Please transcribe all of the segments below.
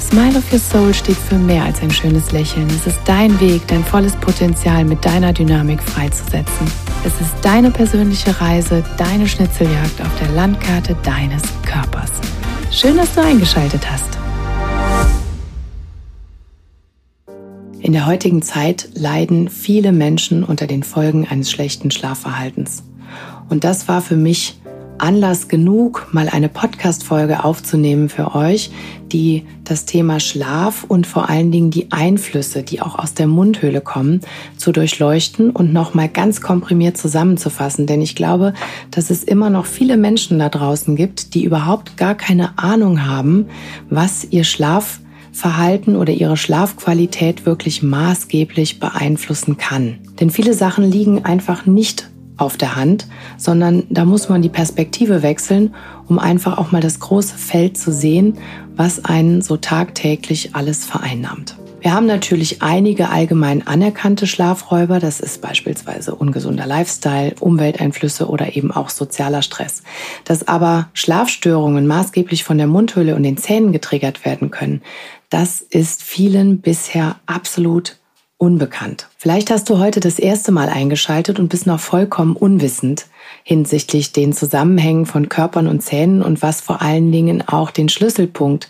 Smile of Your Soul steht für mehr als ein schönes Lächeln. Es ist dein Weg, dein volles Potenzial mit deiner Dynamik freizusetzen. Es ist deine persönliche Reise, deine Schnitzeljagd auf der Landkarte deines Körpers. Schön, dass du eingeschaltet hast. In der heutigen Zeit leiden viele Menschen unter den Folgen eines schlechten Schlafverhaltens. Und das war für mich Anlass genug, mal eine Podcast-Folge aufzunehmen für euch, die das Thema Schlaf und vor allen Dingen die Einflüsse, die auch aus der Mundhöhle kommen, zu durchleuchten und nochmal ganz komprimiert zusammenzufassen. Denn ich glaube, dass es immer noch viele Menschen da draußen gibt, die überhaupt gar keine Ahnung haben, was ihr Schlafverhalten oder ihre Schlafqualität wirklich maßgeblich beeinflussen kann. Denn viele Sachen liegen einfach nicht auf der Hand, sondern da muss man die Perspektive wechseln, um einfach auch mal das große Feld zu sehen, was einen so tagtäglich alles vereinnahmt. Wir haben natürlich einige allgemein anerkannte Schlafräuber, das ist beispielsweise ungesunder Lifestyle, Umwelteinflüsse oder eben auch sozialer Stress. Dass aber Schlafstörungen maßgeblich von der Mundhöhle und den Zähnen getriggert werden können, das ist vielen bisher absolut unbekannt. Vielleicht hast du heute das erste Mal eingeschaltet und bist noch vollkommen unwissend hinsichtlich den Zusammenhängen von Körpern und Zähnen und was vor allen Dingen auch den Schlüsselpunkt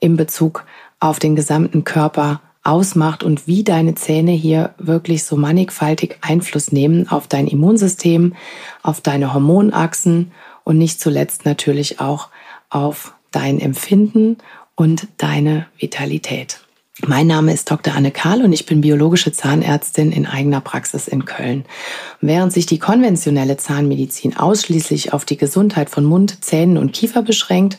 in Bezug auf den gesamten Körper ausmacht und wie deine Zähne hier wirklich so mannigfaltig Einfluss nehmen auf dein Immunsystem, auf deine Hormonachsen und nicht zuletzt natürlich auch auf dein Empfinden und deine Vitalität. Mein Name ist Dr. Anne Kahl und ich bin biologische Zahnärztin in eigener Praxis in Köln. Während sich die konventionelle Zahnmedizin ausschließlich auf die Gesundheit von Mund, Zähnen und Kiefer beschränkt,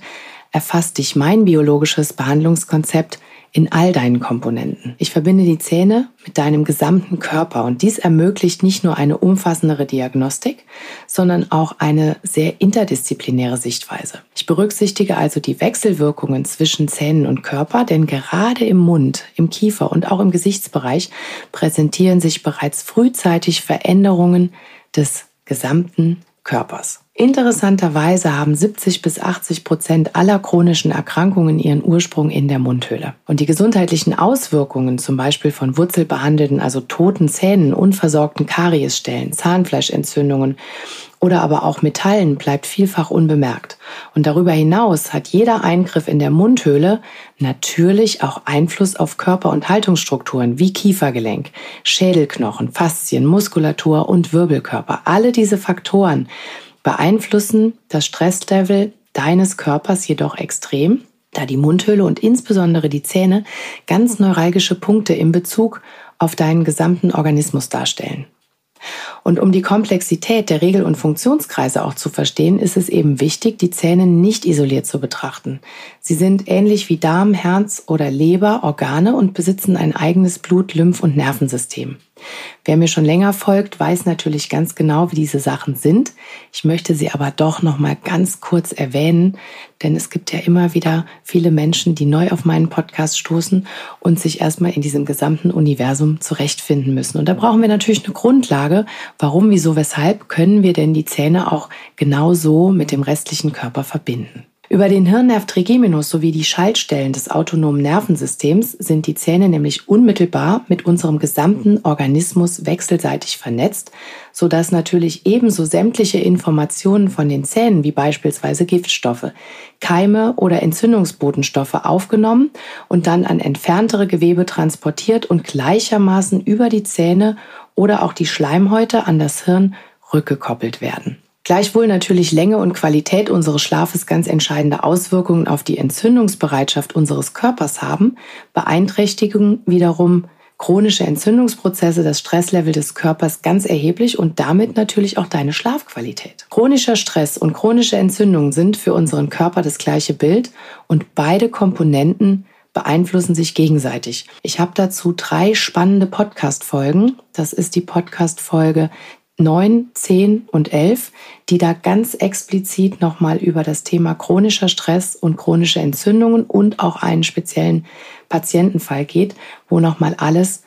erfasst dich mein biologisches Behandlungskonzept in all deinen Komponenten. Ich verbinde die Zähne mit deinem gesamten Körper und dies ermöglicht nicht nur eine umfassendere Diagnostik, sondern auch eine sehr interdisziplinäre Sichtweise. Ich berücksichtige also die Wechselwirkungen zwischen Zähnen und Körper, denn gerade im Mund, im Kiefer und auch im Gesichtsbereich präsentieren sich bereits frühzeitig Veränderungen des gesamten Körpers. Interessanterweise haben 70 bis 80 Prozent aller chronischen Erkrankungen ihren Ursprung in der Mundhöhle. Und die gesundheitlichen Auswirkungen, zum Beispiel von wurzelbehandelten, also toten Zähnen, unversorgten Kariesstellen, Zahnfleischentzündungen oder aber auch Metallen, bleibt vielfach unbemerkt. Und darüber hinaus hat jeder Eingriff in der Mundhöhle natürlich auch Einfluss auf Körper- und Haltungsstrukturen wie Kiefergelenk, Schädelknochen, Faszien, Muskulatur und Wirbelkörper. Alle diese Faktoren beeinflussen das Stresslevel deines Körpers jedoch extrem, da die Mundhöhle und insbesondere die Zähne ganz neuralgische Punkte in Bezug auf deinen gesamten Organismus darstellen. Und um die Komplexität der Regel- und Funktionskreise auch zu verstehen, ist es eben wichtig, die Zähne nicht isoliert zu betrachten. Sie sind ähnlich wie Darm, Herz oder Leber Organe und besitzen ein eigenes Blut-, Lymph- und Nervensystem. Wer mir schon länger folgt, weiß natürlich ganz genau, wie diese Sachen sind. Ich möchte sie aber doch noch mal ganz kurz erwähnen, denn es gibt ja immer wieder viele Menschen, die neu auf meinen Podcast stoßen und sich erstmal in diesem gesamten Universum zurechtfinden müssen. Und da brauchen wir natürlich eine Grundlage. Warum, wieso, weshalb können wir denn die Zähne auch genauso mit dem restlichen Körper verbinden? Über den Hirnnerv trigeminus sowie die Schaltstellen des autonomen Nervensystems sind die Zähne nämlich unmittelbar mit unserem gesamten Organismus wechselseitig vernetzt, sodass natürlich ebenso sämtliche Informationen von den Zähnen wie beispielsweise Giftstoffe, Keime oder Entzündungsbotenstoffe aufgenommen und dann an entferntere Gewebe transportiert und gleichermaßen über die Zähne oder auch die Schleimhäute an das Hirn rückgekoppelt werden. Gleichwohl natürlich Länge und Qualität unseres Schlafes ganz entscheidende Auswirkungen auf die Entzündungsbereitschaft unseres Körpers haben, beeinträchtigen wiederum chronische Entzündungsprozesse das Stresslevel des Körpers ganz erheblich und damit natürlich auch deine Schlafqualität. Chronischer Stress und chronische Entzündungen sind für unseren Körper das gleiche Bild und beide Komponenten beeinflussen sich gegenseitig. Ich habe dazu drei spannende Podcast-Folgen. Das ist die Podcast-Folge 9, 10 und 11, die da ganz explizit nochmal über das Thema chronischer Stress und chronische Entzündungen und auch einen speziellen Patientenfall geht, wo nochmal alles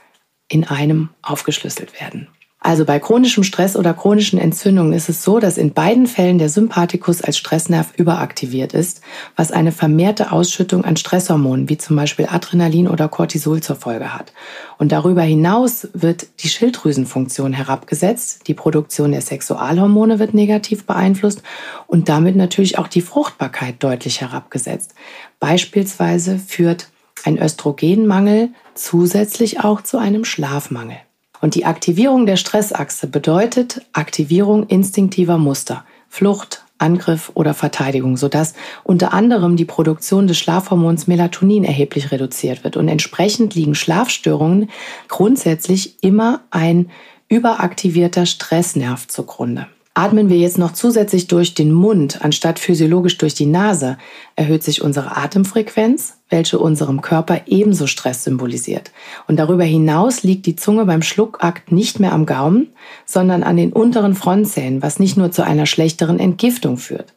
in einem aufgeschlüsselt werden. Also bei chronischem Stress oder chronischen Entzündungen ist es so, dass in beiden Fällen der Sympathikus als Stressnerv überaktiviert ist, was eine vermehrte Ausschüttung an Stresshormonen wie zum Beispiel Adrenalin oder Cortisol zur Folge hat. Und darüber hinaus wird die Schilddrüsenfunktion herabgesetzt, die Produktion der Sexualhormone wird negativ beeinflusst und damit natürlich auch die Fruchtbarkeit deutlich herabgesetzt. Beispielsweise führt ein Östrogenmangel zusätzlich auch zu einem Schlafmangel. Und die Aktivierung der Stressachse bedeutet Aktivierung instinktiver Muster, Flucht, Angriff oder Verteidigung, sodass unter anderem die Produktion des Schlafhormons Melatonin erheblich reduziert wird. Und entsprechend liegen Schlafstörungen grundsätzlich immer ein überaktivierter Stressnerv zugrunde. Atmen wir jetzt noch zusätzlich durch den Mund anstatt physiologisch durch die Nase, erhöht sich unsere Atemfrequenz, welche unserem Körper ebenso Stress symbolisiert. Und darüber hinaus liegt die Zunge beim Schluckakt nicht mehr am Gaumen, sondern an den unteren Frontzähnen, was nicht nur zu einer schlechteren Entgiftung führt.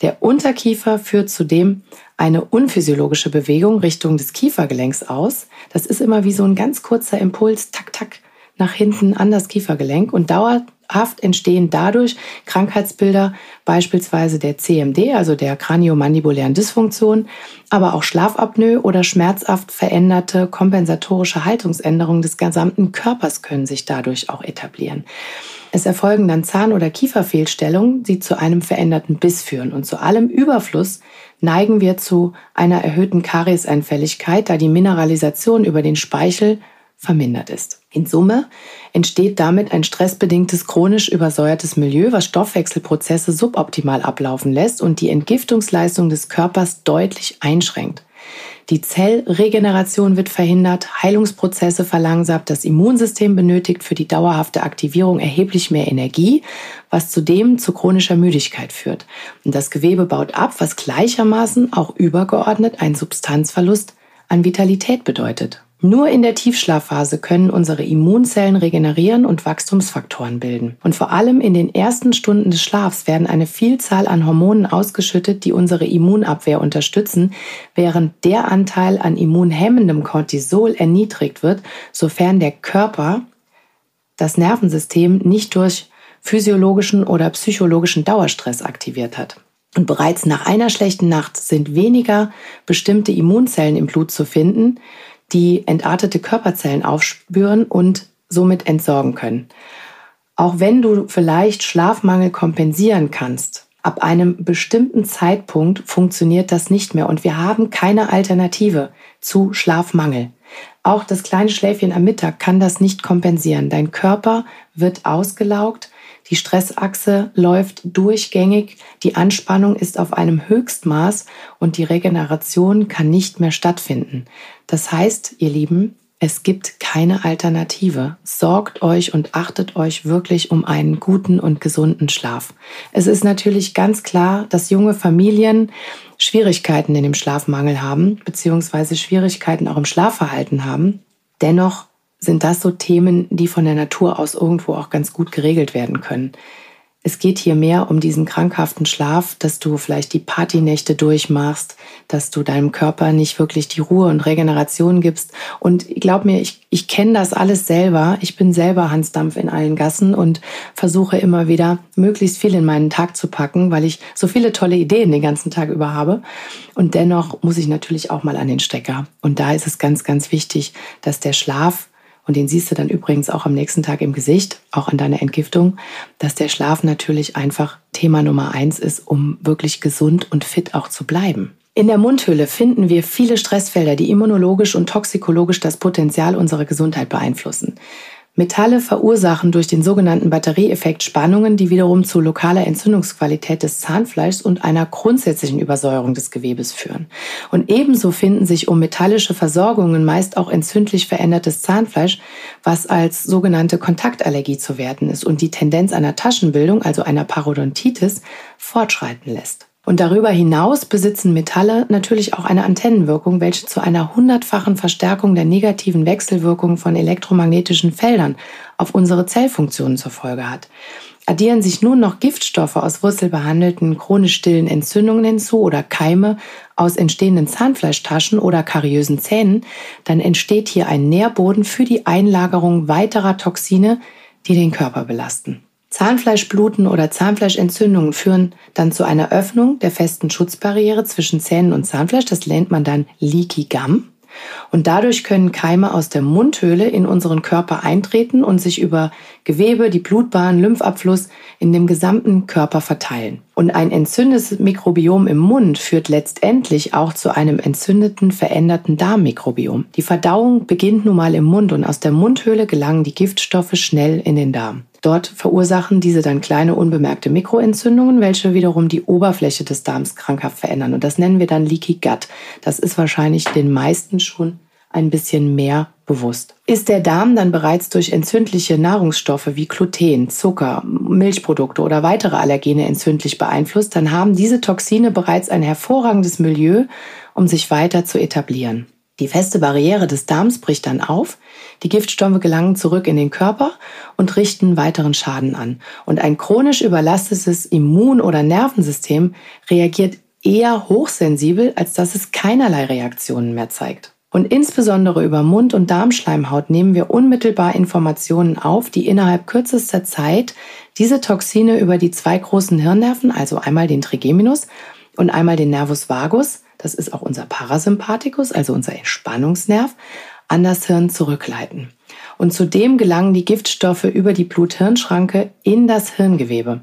Der Unterkiefer führt zudem eine unphysiologische Bewegung Richtung des Kiefergelenks aus. Das ist immer wie so ein ganz kurzer Impuls, tak, tak, nach hinten an das Kiefergelenk und dauert Haft entstehen dadurch Krankheitsbilder, beispielsweise der CMD, also der kraniomandibulären Dysfunktion, aber auch Schlafapnoe oder schmerzhaft veränderte kompensatorische Haltungsänderungen des gesamten Körpers können sich dadurch auch etablieren. Es erfolgen dann Zahn- oder Kieferfehlstellungen, die zu einem veränderten Biss führen. Und zu allem Überfluss neigen wir zu einer erhöhten Karieseinfälligkeit, da die Mineralisation über den Speichel vermindert ist. In Summe entsteht damit ein stressbedingtes chronisch übersäuertes Milieu, was Stoffwechselprozesse suboptimal ablaufen lässt und die Entgiftungsleistung des Körpers deutlich einschränkt. Die Zellregeneration wird verhindert, Heilungsprozesse verlangsamt, das Immunsystem benötigt für die dauerhafte Aktivierung erheblich mehr Energie, was zudem zu chronischer Müdigkeit führt. Und das Gewebe baut ab, was gleichermaßen auch übergeordnet einen Substanzverlust an Vitalität bedeutet. Nur in der Tiefschlafphase können unsere Immunzellen regenerieren und Wachstumsfaktoren bilden. Und vor allem in den ersten Stunden des Schlafs werden eine Vielzahl an Hormonen ausgeschüttet, die unsere Immunabwehr unterstützen, während der Anteil an immunhemmendem Cortisol erniedrigt wird, sofern der Körper das Nervensystem nicht durch physiologischen oder psychologischen Dauerstress aktiviert hat. Und bereits nach einer schlechten Nacht sind weniger bestimmte Immunzellen im Blut zu finden, die entartete Körperzellen aufspüren und somit entsorgen können. Auch wenn du vielleicht Schlafmangel kompensieren kannst, ab einem bestimmten Zeitpunkt funktioniert das nicht mehr und wir haben keine Alternative zu Schlafmangel. Auch das kleine Schläfchen am Mittag kann das nicht kompensieren. Dein Körper wird ausgelaugt, die Stressachse läuft durchgängig, die Anspannung ist auf einem Höchstmaß und die Regeneration kann nicht mehr stattfinden. Das heißt, ihr Lieben, es gibt keine Alternative. Sorgt euch und achtet euch wirklich um einen guten und gesunden Schlaf. Es ist natürlich ganz klar, dass junge Familien Schwierigkeiten in dem Schlafmangel haben, beziehungsweise Schwierigkeiten auch im Schlafverhalten haben. Dennoch sind das so Themen, die von der Natur aus irgendwo auch ganz gut geregelt werden können. Es geht hier mehr um diesen krankhaften Schlaf, dass du vielleicht die Partynächte durchmachst, dass du deinem Körper nicht wirklich die Ruhe und Regeneration gibst. Und glaub mir, ich, ich kenne das alles selber. Ich bin selber Hansdampf in allen Gassen und versuche immer wieder möglichst viel in meinen Tag zu packen, weil ich so viele tolle Ideen den ganzen Tag über habe. Und dennoch muss ich natürlich auch mal an den Stecker. Und da ist es ganz, ganz wichtig, dass der Schlaf und den siehst du dann übrigens auch am nächsten Tag im Gesicht, auch an deiner Entgiftung, dass der Schlaf natürlich einfach Thema Nummer eins ist, um wirklich gesund und fit auch zu bleiben. In der Mundhöhle finden wir viele Stressfelder, die immunologisch und toxikologisch das Potenzial unserer Gesundheit beeinflussen. Metalle verursachen durch den sogenannten Batterieeffekt Spannungen, die wiederum zu lokaler Entzündungsqualität des Zahnfleischs und einer grundsätzlichen Übersäuerung des Gewebes führen. Und ebenso finden sich um metallische Versorgungen meist auch entzündlich verändertes Zahnfleisch, was als sogenannte Kontaktallergie zu werten ist und die Tendenz einer Taschenbildung, also einer Parodontitis, fortschreiten lässt. Und darüber hinaus besitzen Metalle natürlich auch eine Antennenwirkung, welche zu einer hundertfachen Verstärkung der negativen Wechselwirkung von elektromagnetischen Feldern auf unsere Zellfunktionen zur Folge hat. Addieren sich nun noch Giftstoffe aus wurzelbehandelten chronisch stillen Entzündungen hinzu oder Keime aus entstehenden Zahnfleischtaschen oder kariösen Zähnen, dann entsteht hier ein Nährboden für die Einlagerung weiterer Toxine, die den Körper belasten. Zahnfleischbluten oder Zahnfleischentzündungen führen dann zu einer Öffnung der festen Schutzbarriere zwischen Zähnen und Zahnfleisch. Das nennt man dann Leaky Gum. Und dadurch können Keime aus der Mundhöhle in unseren Körper eintreten und sich über Gewebe, die Blutbahn, Lymphabfluss in dem gesamten Körper verteilen. Und ein entzündetes Mikrobiom im Mund führt letztendlich auch zu einem entzündeten, veränderten Darmmikrobiom. Die Verdauung beginnt nun mal im Mund und aus der Mundhöhle gelangen die Giftstoffe schnell in den Darm. Dort verursachen diese dann kleine unbemerkte Mikroentzündungen, welche wiederum die Oberfläche des Darms krankhaft verändern. Und das nennen wir dann Leaky Gut. Das ist wahrscheinlich den meisten schon ein bisschen mehr bewusst. Ist der Darm dann bereits durch entzündliche Nahrungsstoffe wie Gluten, Zucker, Milchprodukte oder weitere Allergene entzündlich beeinflusst, dann haben diese Toxine bereits ein hervorragendes Milieu, um sich weiter zu etablieren. Die feste Barriere des Darms bricht dann auf, die Giftstoffe gelangen zurück in den Körper und richten weiteren Schaden an. Und ein chronisch überlastetes Immun- oder Nervensystem reagiert eher hochsensibel, als dass es keinerlei Reaktionen mehr zeigt. Und insbesondere über Mund- und Darmschleimhaut nehmen wir unmittelbar Informationen auf, die innerhalb kürzester Zeit diese Toxine über die zwei großen Hirnnerven, also einmal den Trigeminus und einmal den Nervus vagus, das ist auch unser Parasympathikus, also unser Entspannungsnerv, an das Hirn zurückleiten. Und zudem gelangen die Giftstoffe über die Blut-Hirn-Schranke in das Hirngewebe.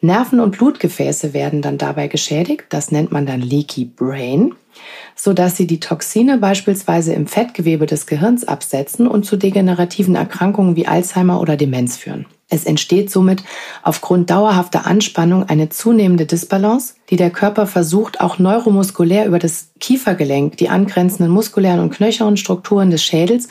Nerven und Blutgefäße werden dann dabei geschädigt, das nennt man dann Leaky Brain, sodass sie die Toxine beispielsweise im Fettgewebe des Gehirns absetzen und zu degenerativen Erkrankungen wie Alzheimer oder Demenz führen. Es entsteht somit aufgrund dauerhafter Anspannung eine zunehmende Disbalance, die der Körper versucht, auch neuromuskulär über das Kiefergelenk, die angrenzenden muskulären und knöchernen Strukturen des Schädels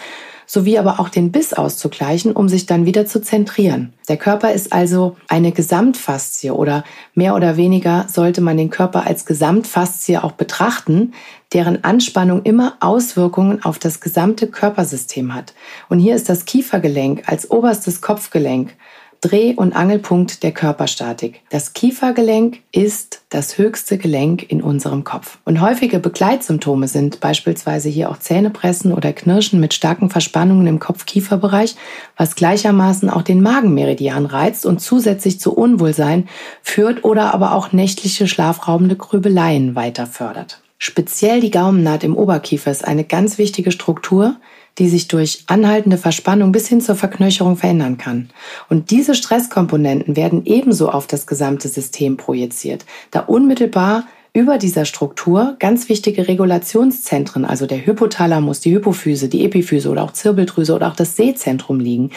sowie aber auch den Biss auszugleichen, um sich dann wieder zu zentrieren. Der Körper ist also eine Gesamtfaszie oder mehr oder weniger sollte man den Körper als Gesamtfaszie auch betrachten, deren Anspannung immer Auswirkungen auf das gesamte Körpersystem hat. Und hier ist das Kiefergelenk als oberstes Kopfgelenk Dreh- und Angelpunkt der Körperstatik. Das Kiefergelenk ist das höchste Gelenk in unserem Kopf. Und häufige Begleitsymptome sind beispielsweise hier auch Zähnepressen oder Knirschen mit starken Verspannungen im Kopf-Kiefer-Bereich, was gleichermaßen auch den Magenmeridian reizt und zusätzlich zu Unwohlsein führt oder aber auch nächtliche schlafraubende Grübeleien weiter fördert. Speziell die Gaumennaht im Oberkiefer ist eine ganz wichtige Struktur, die sich durch anhaltende Verspannung bis hin zur Verknöcherung verändern kann. Und diese Stresskomponenten werden ebenso auf das gesamte System projiziert, da unmittelbar über dieser Struktur ganz wichtige Regulationszentren, also der Hypothalamus, die Hypophyse, die Epiphyse oder auch Zirbeldrüse oder auch das Sehzentrum liegen,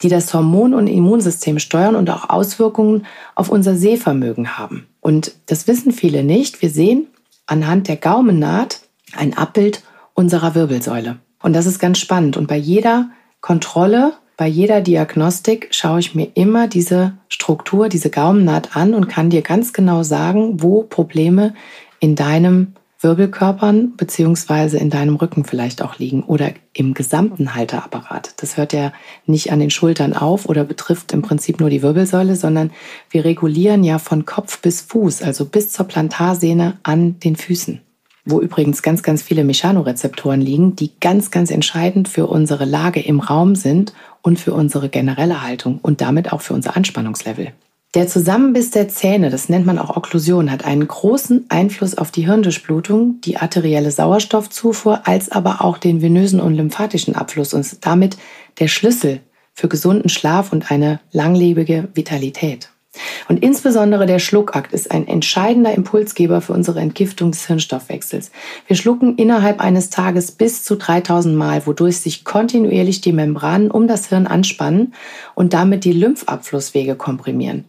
die das Hormon- und Immunsystem steuern und auch Auswirkungen auf unser Sehvermögen haben. Und das wissen viele nicht. Wir sehen anhand der Gaumennaht ein Abbild unserer Wirbelsäule. Und das ist ganz spannend. Und bei jeder Kontrolle, bei jeder Diagnostik schaue ich mir immer diese Struktur, diese Gaumennaht an und kann dir ganz genau sagen, wo Probleme in deinem Wirbelkörpern beziehungsweise in deinem Rücken vielleicht auch liegen oder im gesamten Halteapparat. Das hört ja nicht an den Schultern auf oder betrifft im Prinzip nur die Wirbelsäule, sondern wir regulieren ja von Kopf bis Fuß, also bis zur Plantarsehne an den Füßen wo übrigens ganz, ganz viele Mechanorezeptoren liegen, die ganz, ganz entscheidend für unsere Lage im Raum sind und für unsere generelle Haltung und damit auch für unser Anspannungslevel. Der Zusammenbiss der Zähne, das nennt man auch Okklusion, hat einen großen Einfluss auf die Hirndurchblutung, die arterielle Sauerstoffzufuhr, als aber auch den venösen und lymphatischen Abfluss und ist damit der Schlüssel für gesunden Schlaf und eine langlebige Vitalität. Und insbesondere der Schluckakt ist ein entscheidender Impulsgeber für unsere Entgiftung des Hirnstoffwechsels. Wir schlucken innerhalb eines Tages bis zu 3000 Mal, wodurch sich kontinuierlich die Membranen um das Hirn anspannen und damit die Lymphabflusswege komprimieren.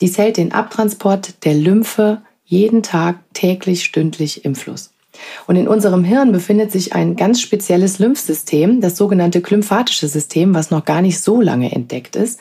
Dies hält den Abtransport der Lymphe jeden Tag täglich stündlich im Fluss. Und in unserem Hirn befindet sich ein ganz spezielles Lymphsystem, das sogenannte glymphatische System, was noch gar nicht so lange entdeckt ist,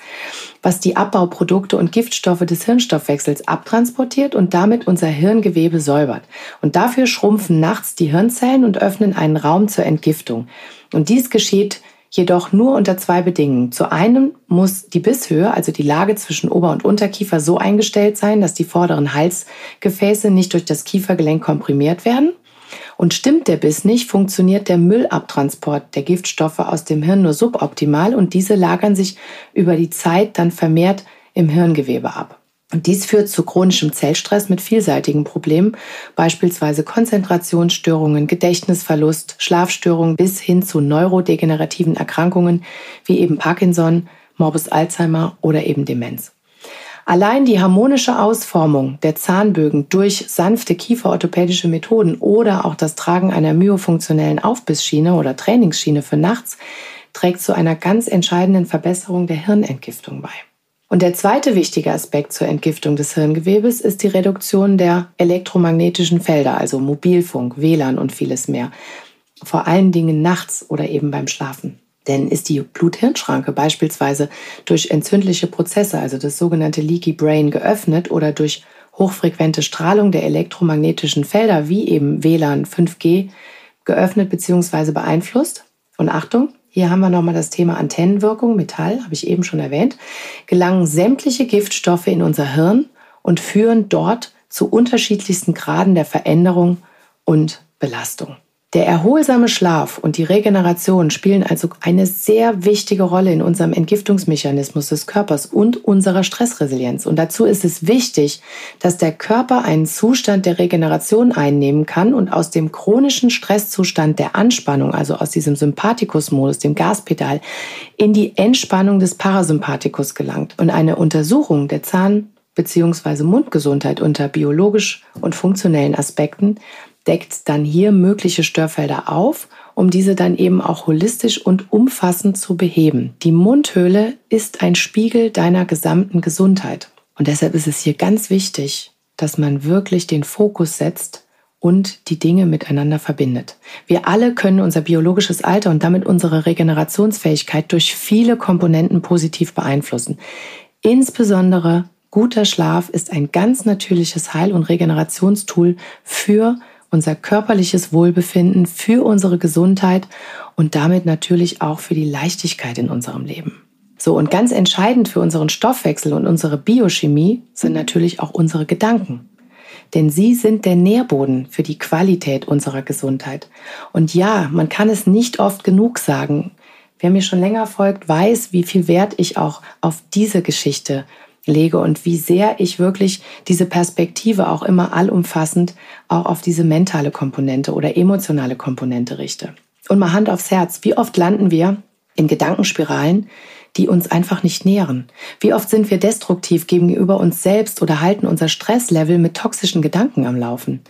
was die Abbauprodukte und Giftstoffe des Hirnstoffwechsels abtransportiert und damit unser Hirngewebe säubert. Und dafür schrumpfen nachts die Hirnzellen und öffnen einen Raum zur Entgiftung. Und dies geschieht jedoch nur unter zwei Bedingungen. Zu einem muss die Bisshöhe, also die Lage zwischen Ober- und Unterkiefer, so eingestellt sein, dass die vorderen Halsgefäße nicht durch das Kiefergelenk komprimiert werden. Und stimmt der Biss nicht, funktioniert der Müllabtransport der Giftstoffe aus dem Hirn nur suboptimal und diese lagern sich über die Zeit dann vermehrt im Hirngewebe ab. Und dies führt zu chronischem Zellstress mit vielseitigen Problemen, beispielsweise Konzentrationsstörungen, Gedächtnisverlust, Schlafstörungen bis hin zu neurodegenerativen Erkrankungen wie eben Parkinson, Morbus Alzheimer oder eben Demenz. Allein die harmonische Ausformung der Zahnbögen durch sanfte kieferorthopädische Methoden oder auch das Tragen einer myofunktionellen Aufbissschiene oder Trainingsschiene für nachts trägt zu einer ganz entscheidenden Verbesserung der Hirnentgiftung bei. Und der zweite wichtige Aspekt zur Entgiftung des Hirngewebes ist die Reduktion der elektromagnetischen Felder, also Mobilfunk, WLAN und vieles mehr. Vor allen Dingen nachts oder eben beim Schlafen. Denn ist die Blut-Hirn-Schranke beispielsweise durch entzündliche Prozesse, also das sogenannte Leaky Brain, geöffnet oder durch hochfrequente Strahlung der elektromagnetischen Felder wie eben WLAN 5G geöffnet bzw. beeinflusst. Und Achtung, hier haben wir nochmal das Thema Antennenwirkung, Metall, habe ich eben schon erwähnt, gelangen sämtliche Giftstoffe in unser Hirn und führen dort zu unterschiedlichsten Graden der Veränderung und Belastung. Der erholsame Schlaf und die Regeneration spielen also eine sehr wichtige Rolle in unserem Entgiftungsmechanismus des Körpers und unserer Stressresilienz. Und dazu ist es wichtig, dass der Körper einen Zustand der Regeneration einnehmen kann und aus dem chronischen Stresszustand der Anspannung, also aus diesem Sympathikus-Modus, dem Gaspedal, in die Entspannung des Parasympathikus gelangt. Und eine Untersuchung der Zahn- bzw. Mundgesundheit unter biologisch und funktionellen Aspekten deckt dann hier mögliche Störfelder auf, um diese dann eben auch holistisch und umfassend zu beheben. Die Mundhöhle ist ein Spiegel deiner gesamten Gesundheit. Und deshalb ist es hier ganz wichtig, dass man wirklich den Fokus setzt und die Dinge miteinander verbindet. Wir alle können unser biologisches Alter und damit unsere Regenerationsfähigkeit durch viele Komponenten positiv beeinflussen. Insbesondere guter Schlaf ist ein ganz natürliches Heil- und Regenerationstool für unser körperliches Wohlbefinden, für unsere Gesundheit und damit natürlich auch für die Leichtigkeit in unserem Leben. So, und ganz entscheidend für unseren Stoffwechsel und unsere Biochemie sind natürlich auch unsere Gedanken. Denn sie sind der Nährboden für die Qualität unserer Gesundheit. Und ja, man kann es nicht oft genug sagen. Wer mir schon länger folgt, weiß, wie viel Wert ich auch auf diese Geschichte lege und wie sehr ich wirklich diese Perspektive auch immer allumfassend auch auf diese mentale Komponente oder emotionale Komponente richte. Und mal Hand aufs Herz, wie oft landen wir in Gedankenspiralen, die uns einfach nicht nähren? Wie oft sind wir destruktiv gegenüber uns selbst oder halten unser Stresslevel mit toxischen Gedanken am Laufen?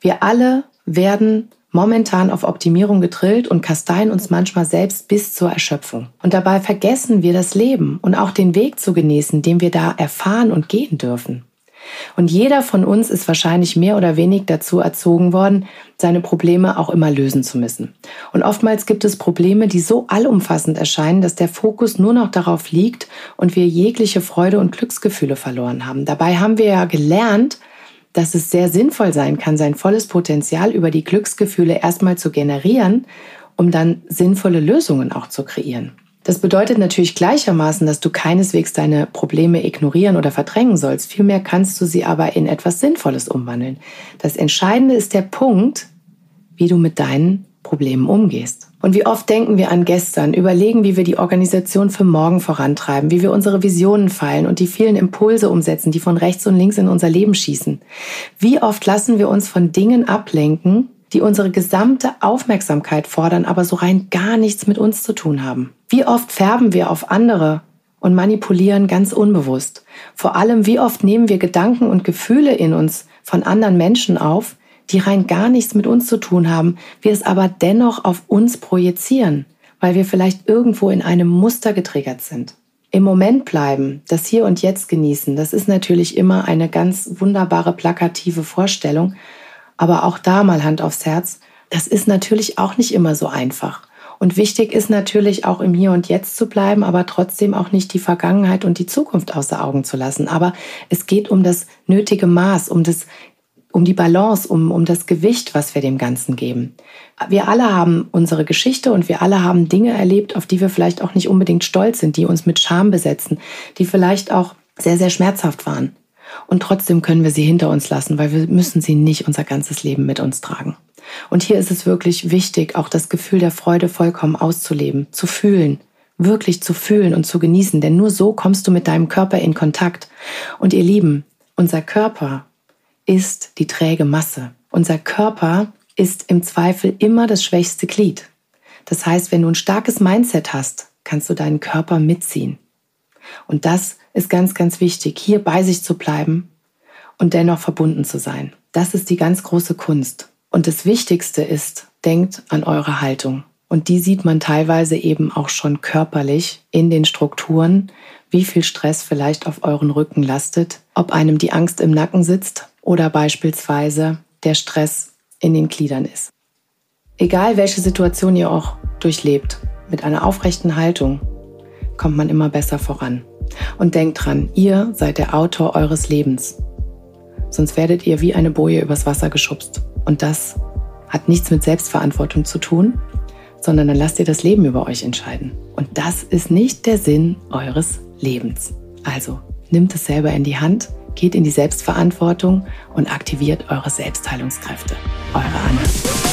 Wir alle werden momentan auf Optimierung getrillt und kasteien uns manchmal selbst bis zur Erschöpfung. Und dabei vergessen wir das Leben und auch den Weg zu genießen, den wir da erfahren und gehen dürfen. Und jeder von uns ist wahrscheinlich mehr oder weniger dazu erzogen worden, seine Probleme auch immer lösen zu müssen. Und oftmals gibt es Probleme, die so allumfassend erscheinen, dass der Fokus nur noch darauf liegt und wir jegliche Freude und Glücksgefühle verloren haben. Dabei haben wir ja gelernt, dass es sehr sinnvoll sein kann, sein volles Potenzial über die Glücksgefühle erstmal zu generieren, um dann sinnvolle Lösungen auch zu kreieren. Das bedeutet natürlich gleichermaßen, dass du keineswegs deine Probleme ignorieren oder verdrängen sollst. Vielmehr kannst du sie aber in etwas Sinnvolles umwandeln. Das Entscheidende ist der Punkt, wie du mit deinen Problemen umgehst. Und wie oft denken wir an gestern, überlegen, wie wir die Organisation für morgen vorantreiben, wie wir unsere Visionen feilen und die vielen Impulse umsetzen, die von rechts und links in unser Leben schießen. Wie oft lassen wir uns von Dingen ablenken, die unsere gesamte Aufmerksamkeit fordern, aber so rein gar nichts mit uns zu tun haben. Wie oft färben wir auf andere und manipulieren ganz unbewusst. Vor allem, wie oft nehmen wir Gedanken und Gefühle in uns von anderen Menschen auf, die rein gar nichts mit uns zu tun haben, wir es aber dennoch auf uns projizieren, weil wir vielleicht irgendwo in einem Muster getriggert sind. Im Moment bleiben, das Hier und Jetzt genießen, das ist natürlich immer eine ganz wunderbare plakative Vorstellung. Aber auch da mal Hand aufs Herz, das ist natürlich auch nicht immer so einfach. Und wichtig ist natürlich auch im Hier und Jetzt zu bleiben, aber trotzdem auch nicht die Vergangenheit und die Zukunft außer Augen zu lassen. Aber es geht um das nötige Maß, um das um die Balance, um, um das Gewicht, was wir dem Ganzen geben. Wir alle haben unsere Geschichte und wir alle haben Dinge erlebt, auf die wir vielleicht auch nicht unbedingt stolz sind, die uns mit Scham besetzen, die vielleicht auch sehr, sehr schmerzhaft waren. Und trotzdem können wir sie hinter uns lassen, weil wir müssen sie nicht unser ganzes Leben mit uns tragen. Und hier ist es wirklich wichtig, auch das Gefühl der Freude vollkommen auszuleben, zu fühlen, wirklich zu fühlen und zu genießen, denn nur so kommst du mit deinem Körper in Kontakt. Und ihr Lieben, unser Körper ist die träge Masse. Unser Körper ist im Zweifel immer das schwächste Glied. Das heißt, wenn du ein starkes Mindset hast, kannst du deinen Körper mitziehen. Und das ist ganz, ganz wichtig, hier bei sich zu bleiben und dennoch verbunden zu sein. Das ist die ganz große Kunst. Und das Wichtigste ist, denkt an eure Haltung. Und die sieht man teilweise eben auch schon körperlich in den Strukturen, wie viel Stress vielleicht auf euren Rücken lastet, ob einem die Angst im Nacken sitzt oder beispielsweise der Stress in den Gliedern ist. Egal welche Situation ihr auch durchlebt, mit einer aufrechten Haltung kommt man immer besser voran. Und denkt dran, ihr seid der Autor eures Lebens. Sonst werdet ihr wie eine Boje übers Wasser geschubst. Und das hat nichts mit Selbstverantwortung zu tun, sondern dann lasst ihr das Leben über euch entscheiden. Und das ist nicht der Sinn eures Lebens. Also nimmt es selber in die Hand, geht in die Selbstverantwortung und aktiviert eure Selbstheilungskräfte. Eure Anne.